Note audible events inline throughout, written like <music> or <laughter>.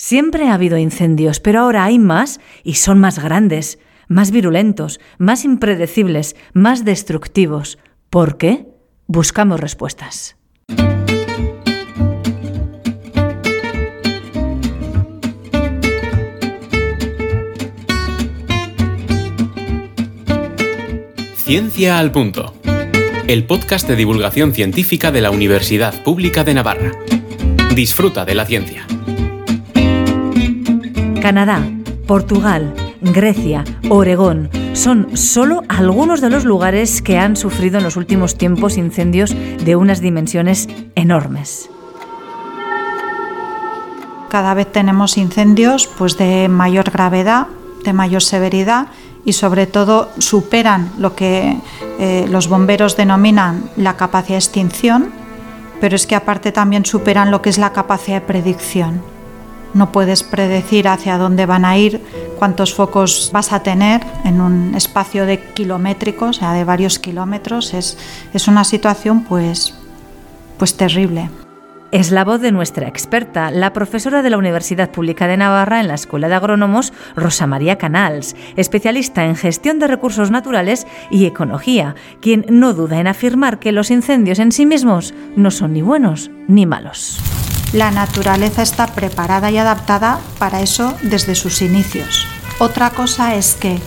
Siempre ha habido incendios, pero ahora hay más y son más grandes, más virulentos, más impredecibles, más destructivos. ¿Por qué? Buscamos respuestas. Ciencia al Punto, el podcast de divulgación científica de la Universidad Pública de Navarra. Disfruta de la ciencia. Canadá, Portugal, Grecia, Oregón son solo algunos de los lugares que han sufrido en los últimos tiempos incendios de unas dimensiones enormes. Cada vez tenemos incendios pues de mayor gravedad, de mayor severidad y sobre todo superan lo que eh, los bomberos denominan la capacidad de extinción, pero es que aparte también superan lo que es la capacidad de predicción. No puedes predecir hacia dónde van a ir, cuántos focos vas a tener en un espacio de kilométricos, o sea, de varios kilómetros. Es, es una situación pues, pues terrible. Es la voz de nuestra experta, la profesora de la Universidad Pública de Navarra en la Escuela de Agrónomos, Rosa María Canals, especialista en gestión de recursos naturales y ecología, quien no duda en afirmar que los incendios en sí mismos no son ni buenos ni malos. La naturaleza está preparada y adaptada para eso desde sus inicios. Otra cosa es que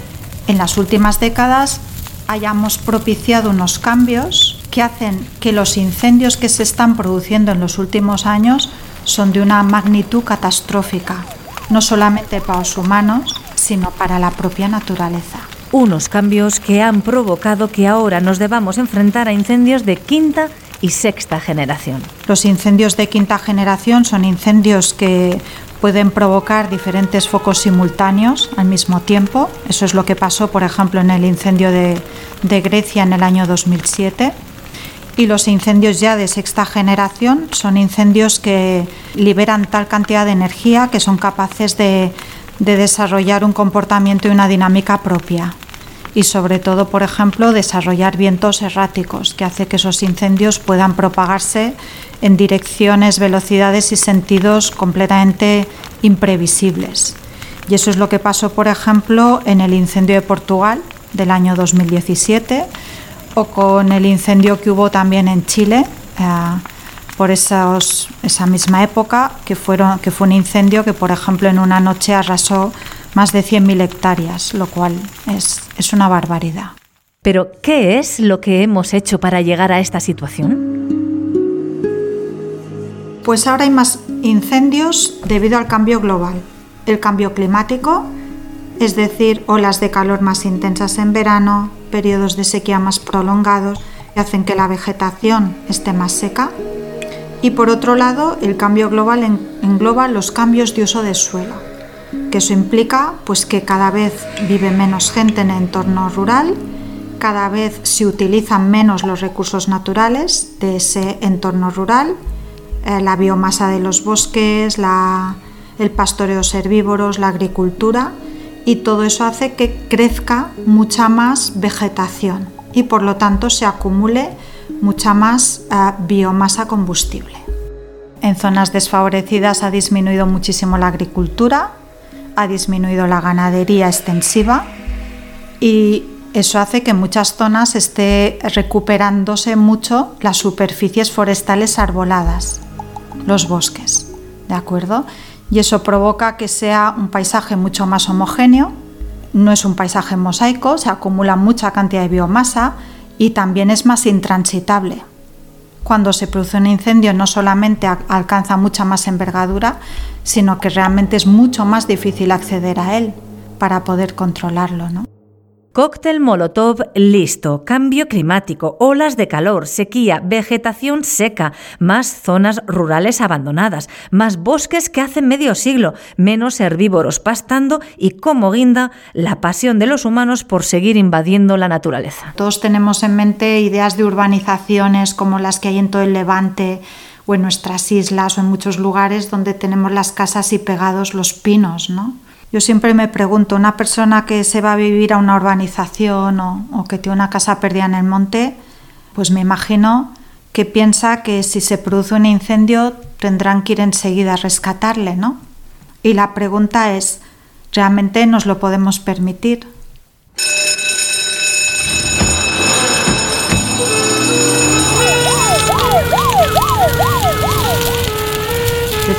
en las últimas décadas hayamos propiciado unos cambios que hacen que los incendios que se están produciendo en los últimos años son de una magnitud catastrófica, no solamente para los humanos, sino para la propia naturaleza. Unos cambios que han provocado que ahora nos debamos enfrentar a incendios de quinta sexta generación. Los incendios de quinta generación son incendios que pueden provocar diferentes focos simultáneos al mismo tiempo. Eso es lo que pasó, por ejemplo, en el incendio de, de Grecia en el año 2007 y los incendios ya de sexta generación son incendios que liberan tal cantidad de energía que son capaces de, desarrollar un comportamiento y una dinámica propia y sobre todo, por ejemplo, desarrollar vientos erráticos, que hace que esos incendios puedan propagarse en direcciones, velocidades y sentidos completamente imprevisibles. Y eso es lo que pasó, por ejemplo, en el incendio de Portugal del año 2017 o con el incendio que hubo también en Chile eh, por esa misma época, que, fueron, que fue un incendio que, por ejemplo, en una noche arrasó más de 100.000 hectáreas, lo cual es, es una barbaridad. Pero, ¿qué es lo que hemos hecho para llegar a esta situación? Pues ahora hay más incendios debido al cambio global. El cambio climático, es decir, olas de calor más intensas en verano, periodos de sequía más prolongados que hacen que la vegetación esté más seca. Y por otro lado, el cambio global engloba los cambios de uso de suelo, que eso implica pues, que cada vez vive menos gente en el entorno rural, cada vez se utilizan menos los recursos naturales de ese entorno rural, eh, la biomasa de los bosques, el pastoreo herbívoros, la agricultura, y todo eso hace que crezca mucha más vegetación y por lo tanto se acumule mucha más eh, biomasa combustible. En zonas desfavorecidas ha disminuido muchísimo la agricultura, ha disminuido la ganadería extensiva y eso hace que en muchas zonas esté recuperándose mucho las superficies forestales arboladas, los bosques, ¿de acuerdo? y eso provoca que sea un paisaje mucho más homogéneo, no es un paisaje mosaico, se acumula mucha cantidad de biomasa y también es más intransitable. Cuando se produce un incendio no solamente alcanza mucha más envergadura, sino que realmente es mucho más difícil acceder a él para poder controlarlo. ¿no? Cóctel Molotov listo, cambio climático, olas de calor, sequía, vegetación seca, más zonas rurales abandonadas, más bosques que hace medio siglo, menos herbívoros pastando y como guinda la pasión de los humanos por seguir invadiendo la naturaleza. Todos tenemos en mente ideas de urbanizaciones como las que hay en todo el Levante o en nuestras islas o en muchos lugares donde tenemos las casas y pegados los pinos, ¿no? Yo siempre me pregunto, una persona que se va a vivir a una urbanización o, que tiene una casa perdida en el monte, pues me imagino que piensa que si se produce un incendio tendrán que ir enseguida a rescatarle, ¿no? Y la pregunta es, ¿realmente nos lo podemos permitir?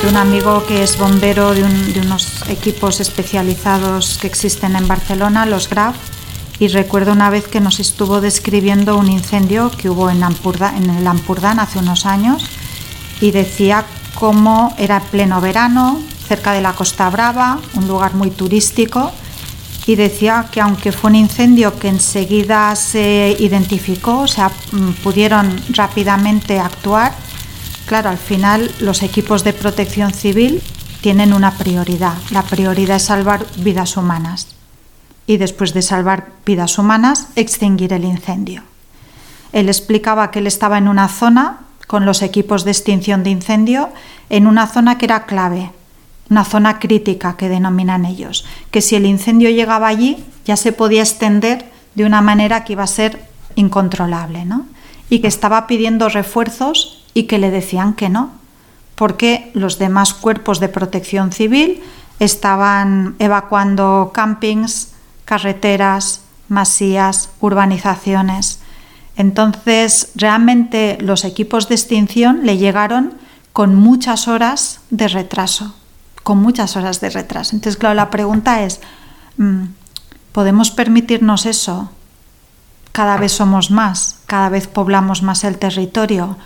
De un amigo que es bombero de, unos equipos especializados que existen en Barcelona, los GRAF, y recuerdo una vez que nos estuvo describiendo un incendio que hubo en, en el Ampurdán hace unos años y decía cómo era pleno verano, cerca de la Costa Brava, un lugar muy turístico, y decía que aunque fue un incendio que enseguida se identificó, o sea, mm, pudieron rápidamente actuar, Claro, al final los equipos de protección civil tienen una prioridad. La prioridad es salvar vidas humanas y después de salvar vidas humanas, extinguir el incendio. Él explicaba que él estaba en una zona con los equipos de extinción de incendio, en una zona que era clave, una zona crítica que denominan ellos, que si el incendio llegaba allí ya se podía extender de una manera que iba a ser incontrolable, ¿no? Y que estaba pidiendo refuerzos y que le decían que no, porque los demás cuerpos de protección civil estaban evacuando campings, carreteras, masías, urbanizaciones. Entonces, realmente los equipos de extinción le llegaron con muchas horas de retraso, con muchas horas de retraso. Entonces, claro, la pregunta es, mm, ¿podemos permitirnos eso? Cada vez somos más, cada vez poblamos más el territorio,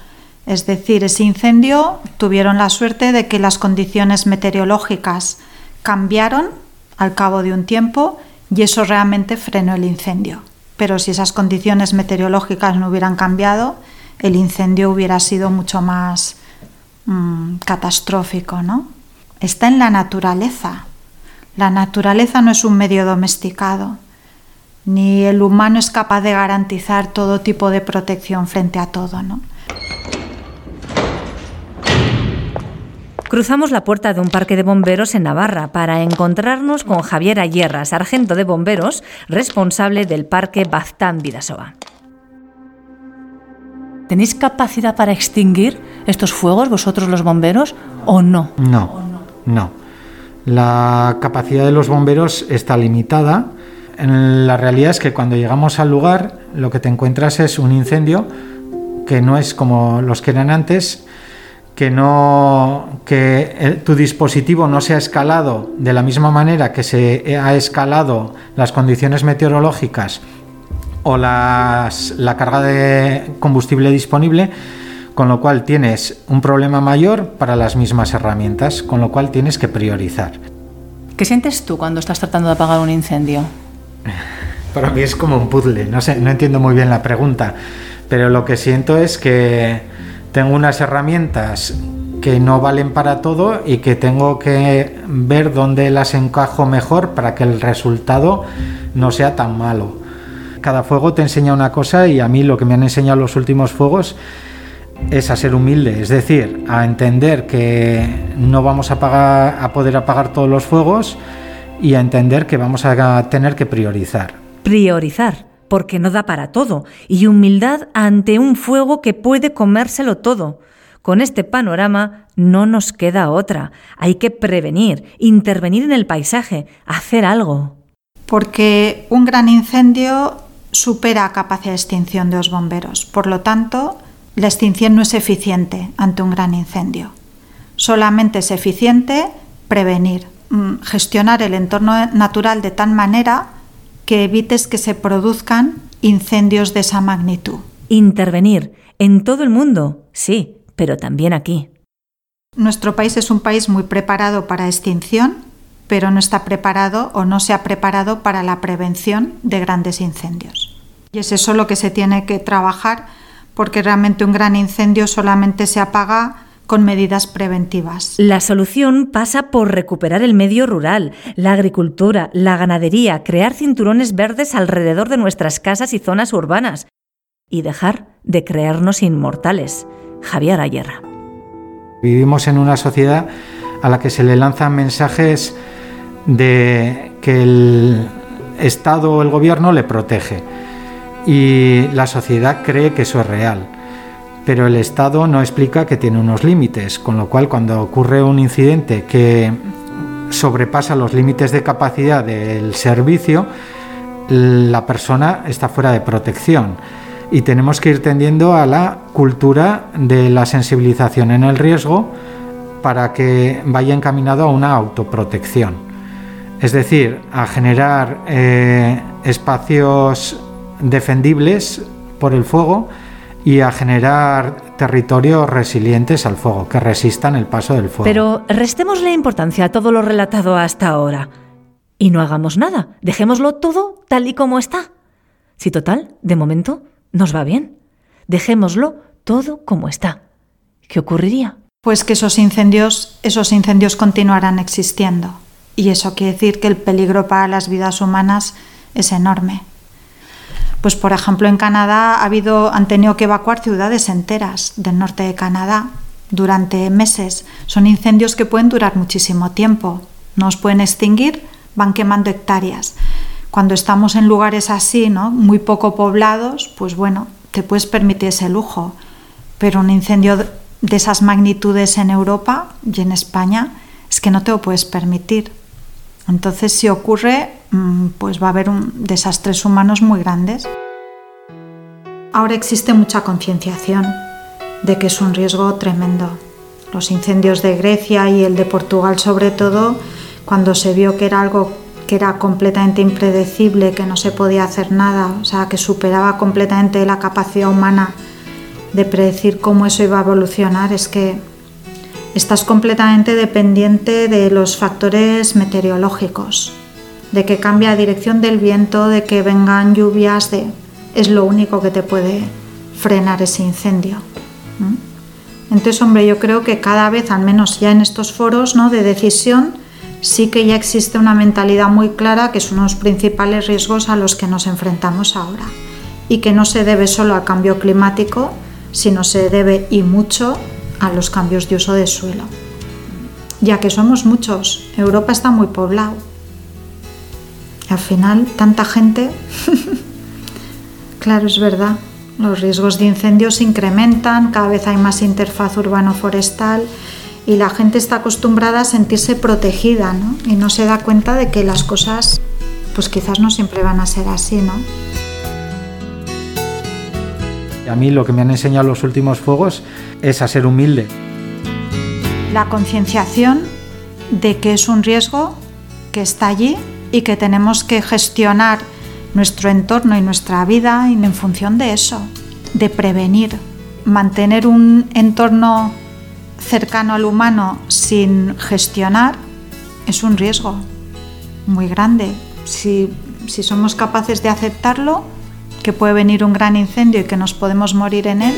es decir, ese incendio tuvieron la suerte de que las condiciones meteorológicas cambiaron al cabo de un tiempo y eso realmente frenó el incendio. Pero si esas condiciones meteorológicas no hubieran cambiado, el incendio hubiera sido mucho más mm, catastrófico, ¿no? Está en la naturaleza. La naturaleza no es un medio domesticado, ni el humano es capaz de garantizar todo tipo de protección frente a todo, ¿no? Cruzamos la puerta de un parque de bomberos en Navarra para encontrarnos con Javier Ayerra, sargento de bomberos, responsable del parque Baztán Vidasoa. ¿Tenéis capacidad para extinguir estos fuegos vosotros los bomberos o no? No, no. La capacidad de los bomberos está limitada. La realidad es que cuando llegamos al lugar lo que te encuentras es un incendio que no es como los que eran antes, que no que tu dispositivo no se ha escalado de la misma manera que se ha escalado las condiciones meteorológicas o las, la carga de combustible disponible, con lo cual tienes un problema mayor para las mismas herramientas, con lo cual tienes que priorizar. ¿Qué sientes tú cuando estás tratando de apagar un incendio? <laughs> Para mí es como un puzzle, no sé, no entiendo muy bien la pregunta, pero lo que siento es que tengo unas herramientas que no valen para todo y que tengo que ver dónde las encajo mejor para que el resultado no sea tan malo. Cada fuego te enseña una cosa y a mí lo que me han enseñado los últimos fuegos es a ser humilde, es decir, a entender que no vamos a, a poder apagar todos los fuegos y a entender que vamos a tener que priorizar. Priorizar porque no da para todo, y humildad ante un fuego que puede comérselo todo. Con este panorama no nos queda otra. Hay que prevenir, intervenir en el paisaje, hacer algo. Porque un gran incendio supera capacidad de extinción de los bomberos. Por lo tanto, la extinción no es eficiente ante un gran incendio. Solamente es eficiente prevenir, mm, gestionar el entorno natural de tal manera que evites que se produzcan incendios de esa magnitud. Intervenir en todo el mundo, sí, pero también aquí. Nuestro país es un país muy preparado para extinción, pero no está preparado o no se ha preparado para la prevención de grandes incendios. Y es eso lo que se tiene que trabajar porque realmente un gran incendio solamente se apaga con medidas preventivas. La solución pasa por recuperar el medio rural, la agricultura, la ganadería, crear cinturones verdes alrededor de nuestras casas y zonas urbanas y dejar de creernos inmortales. Javier Ayerra. Vivimos en una sociedad a la que se le lanzan mensajes de que el Estado o el gobierno le protege y la sociedad cree que eso es real pero el Estado no explica que tiene unos límites, con lo cual cuando ocurre un incidente que sobrepasa los límites de capacidad del servicio, la persona está fuera de protección. Y tenemos que ir tendiendo a la cultura de la sensibilización en el riesgo para que vaya encaminado a una autoprotección. Es decir, a generar eh, espacios defendibles por el fuego y a generar territorios resilientes al fuego, que resistan el paso del fuego. Pero restémosle importancia a todo lo relatado hasta ahora y no hagamos nada, dejémoslo todo tal y como está. Si total, de momento, nos va bien. Dejémoslo todo como está. ¿Qué ocurriría? Pues que esos incendios, esos incendios continuarán existiendo. Y eso quiere decir que el peligro para las vidas humanas es enorme. Pues por ejemplo en Canadá ha habido, han tenido que evacuar ciudades enteras del norte de Canadá durante meses. Son incendios que pueden durar muchísimo tiempo. No os pueden extinguir, van quemando hectáreas. Cuando estamos en lugares así, ¿no? muy poco poblados, pues bueno, te puedes permitir ese lujo. Pero un incendio de esas magnitudes en Europa y en España es que no te lo puedes permitir. Entonces, si ocurre, mm, pues va a haber un desastres humanos muy grandes. Ahora existe mucha concienciación de que es un riesgo tremendo. Los incendios de Grecia y el de Portugal sobre todo, cuando se vio que era algo que era completamente impredecible, que no se podía hacer nada, o sea, que superaba completamente la capacidad humana de predecir cómo eso iba a evolucionar, es que estás completamente dependiente de los factores meteorológicos, de que cambia la dirección del viento, de que vengan lluvias, de... es lo único que te puede frenar ese incendio. Entonces, hombre, yo creo que cada vez, al menos ya en estos foros ¿no? de decisión, sí que ya existe una mentalidad muy clara que son los principales riesgos a los que nos enfrentamos ahora y que no se debe solo al cambio climático, sino se debe y mucho a los cambios de uso de suelo. Ya que somos muchos, Europa está muy poblado. al final, tanta gente, <laughs> claro, es verdad, los riesgos de incendios se incrementan, cada vez hay más interfaz urbano-forestal y la gente está acostumbrada a sentirse protegida ¿no? y no se da cuenta de que las cosas pues quizás no siempre van a ser así, ¿no? A mí lo que me han enseñado los últimos fuegos es a ser humilde. La concienciación de que es un riesgo que está allí y que tenemos que gestionar nuestro entorno y nuestra vida en función de eso, de prevenir. Mantener un entorno cercano al humano sin gestionar es un riesgo muy grande. Si, si somos capaces de aceptarlo, que puede venir un gran incendio y que nos podemos morir en él.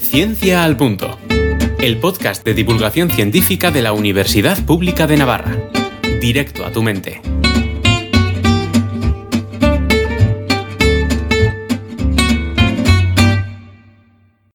Ciencia al Punto, el podcast de divulgación científica de la Universidad Pública de Navarra. Directo a tu mente.